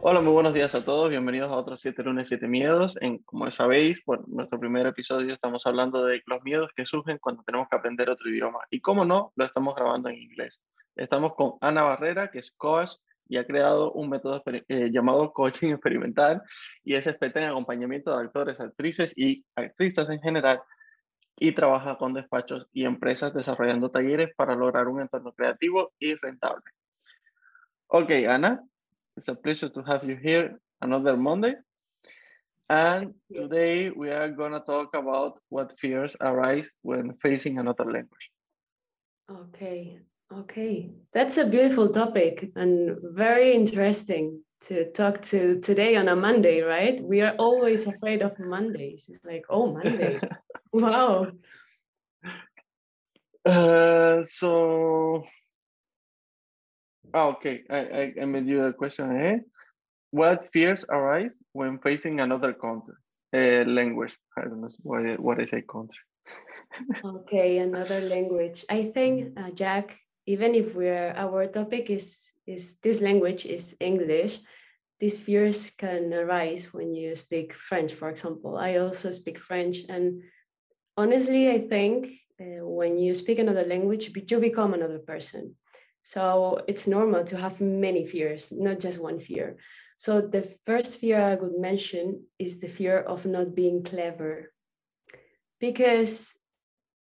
Hola, muy buenos días a todos. Bienvenidos a otros 7 lunes, 7 miedos. En, como sabéis, por nuestro primer episodio estamos hablando de los miedos que surgen cuando tenemos que aprender otro idioma. Y cómo no, lo estamos grabando en inglés. Estamos con Ana Barrera, que es coach y ha creado un método eh, llamado coaching experimental y es experta en acompañamiento de actores, actrices y artistas en general y trabaja con despachos y empresas desarrollando talleres para lograr un entorno creativo y rentable. Ok, Ana, It's a pleasure to have you here another Monday. And today we are going to talk about what fears arise when facing another language. Okay, okay. That's a beautiful topic and very interesting to talk to today on a Monday, right? We are always afraid of Mondays. It's like, oh, Monday. wow. Uh, so Oh, okay, I, I, I made you a question ahead. What fears arise when facing another country, uh, language? I don't know what, what I say country. okay, another language. I think, uh, Jack, even if we're our topic is is this language is English, these fears can arise when you speak French, for example. I also speak French, and honestly, I think uh, when you speak another language, you become another person so it's normal to have many fears, not just one fear. So the first fear I would mention is the fear of not being clever. Because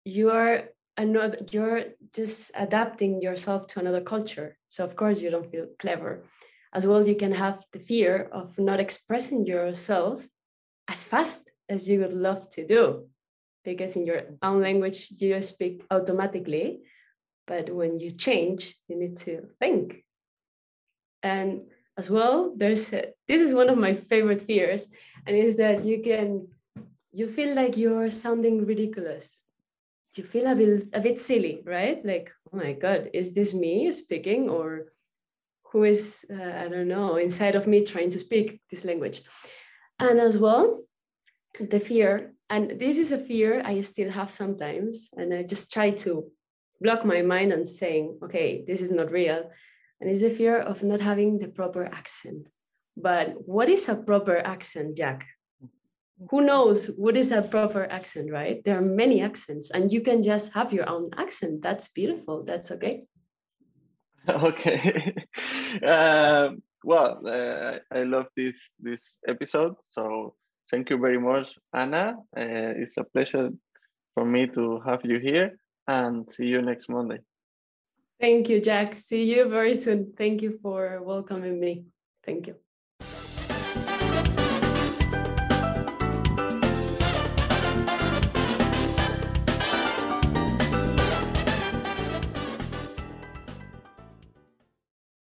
you're another you're just adapting yourself to another culture. So of course you don't feel clever. As well, you can have the fear of not expressing yourself as fast as you would love to do. Because in your own language you speak automatically but when you change, you need to think. And as well, there's a, this is one of my favorite fears, and is that you can you feel like you're sounding ridiculous. You feel a bit a bit silly, right? Like, oh my god, is this me speaking, or who is uh, I don't know inside of me trying to speak this language? And as well, the fear, and this is a fear I still have sometimes, and I just try to block my mind and saying, okay, this is not real. And it's the fear of not having the proper accent. But what is a proper accent, Jack? Who knows what is a proper accent, right? There are many accents, and you can just have your own accent. That's beautiful. That's okay. Okay. uh, well, uh, I love this this episode. So thank you very much, Anna. Uh, it's a pleasure for me to have you here and see you next Monday. Thank you, Jack. See you very soon. Thank you for welcoming me. Thank you.